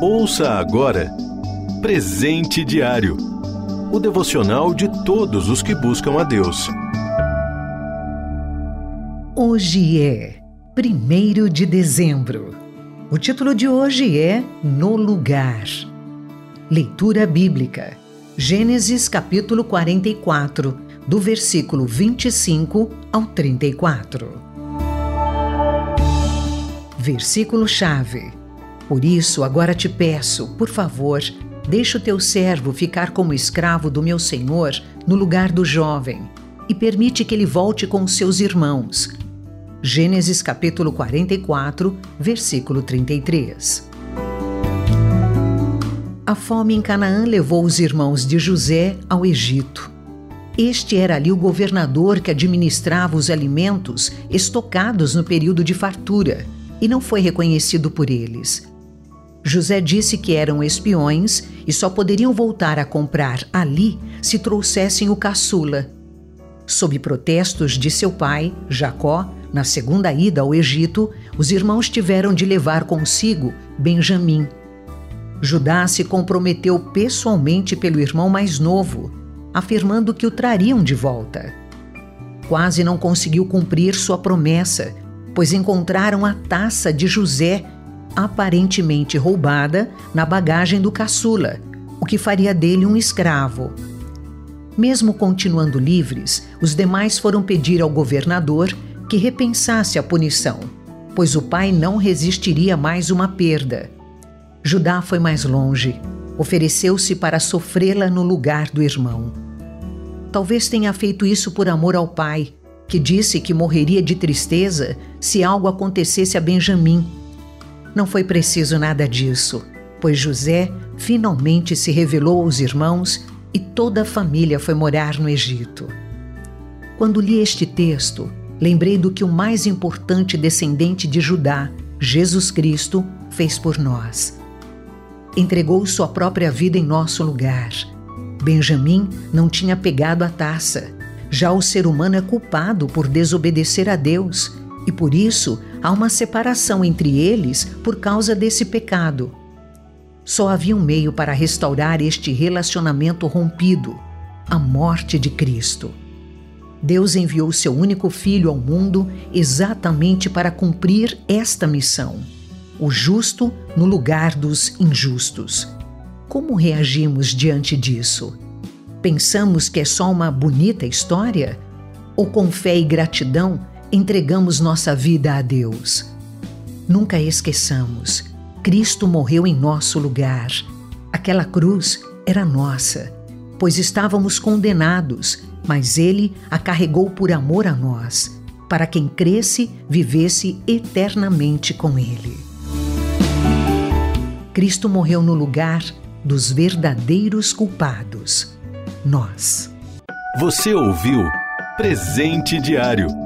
Ouça agora Presente Diário o devocional de todos os que buscam a Deus. Hoje é 1 de dezembro. O título de hoje é No Lugar. Leitura bíblica. Gênesis capítulo 44, do versículo 25 ao 34. Versículo chave. Por isso, agora te peço, por favor, deixa o teu servo ficar como escravo do meu senhor no lugar do jovem e permite que ele volte com seus irmãos. Gênesis capítulo 44, versículo 33. A fome em Canaã levou os irmãos de José ao Egito. Este era ali o governador que administrava os alimentos estocados no período de fartura e não foi reconhecido por eles. José disse que eram espiões e só poderiam voltar a comprar ali se trouxessem o caçula. Sob protestos de seu pai, Jacó, na segunda ida ao Egito, os irmãos tiveram de levar consigo Benjamim. Judá se comprometeu pessoalmente pelo irmão mais novo, afirmando que o trariam de volta. Quase não conseguiu cumprir sua promessa, pois encontraram a taça de José aparentemente roubada na bagagem do caçula, o que faria dele um escravo. Mesmo continuando livres, os demais foram pedir ao governador que repensasse a punição, pois o pai não resistiria mais uma perda. Judá foi mais longe, ofereceu-se para sofrê-la no lugar do irmão. Talvez tenha feito isso por amor ao pai, que disse que morreria de tristeza se algo acontecesse a Benjamim não foi preciso nada disso, pois José finalmente se revelou aos irmãos e toda a família foi morar no Egito. Quando li este texto, lembrei do que o mais importante descendente de Judá, Jesus Cristo, fez por nós. Entregou sua própria vida em nosso lugar. Benjamim não tinha pegado a taça. Já o ser humano é culpado por desobedecer a Deus e por isso há uma separação entre eles por causa desse pecado. Só havia um meio para restaurar este relacionamento rompido: a morte de Cristo. Deus enviou seu único filho ao mundo exatamente para cumprir esta missão: o justo no lugar dos injustos. Como reagimos diante disso? Pensamos que é só uma bonita história? Ou com fé e gratidão entregamos nossa vida a Deus. Nunca esqueçamos, Cristo morreu em nosso lugar. Aquela cruz era nossa, pois estávamos condenados, mas Ele a carregou por amor a nós, para quem cresce, vivesse eternamente com Ele. Cristo morreu no lugar dos verdadeiros culpados, nós. Você ouviu Presente Diário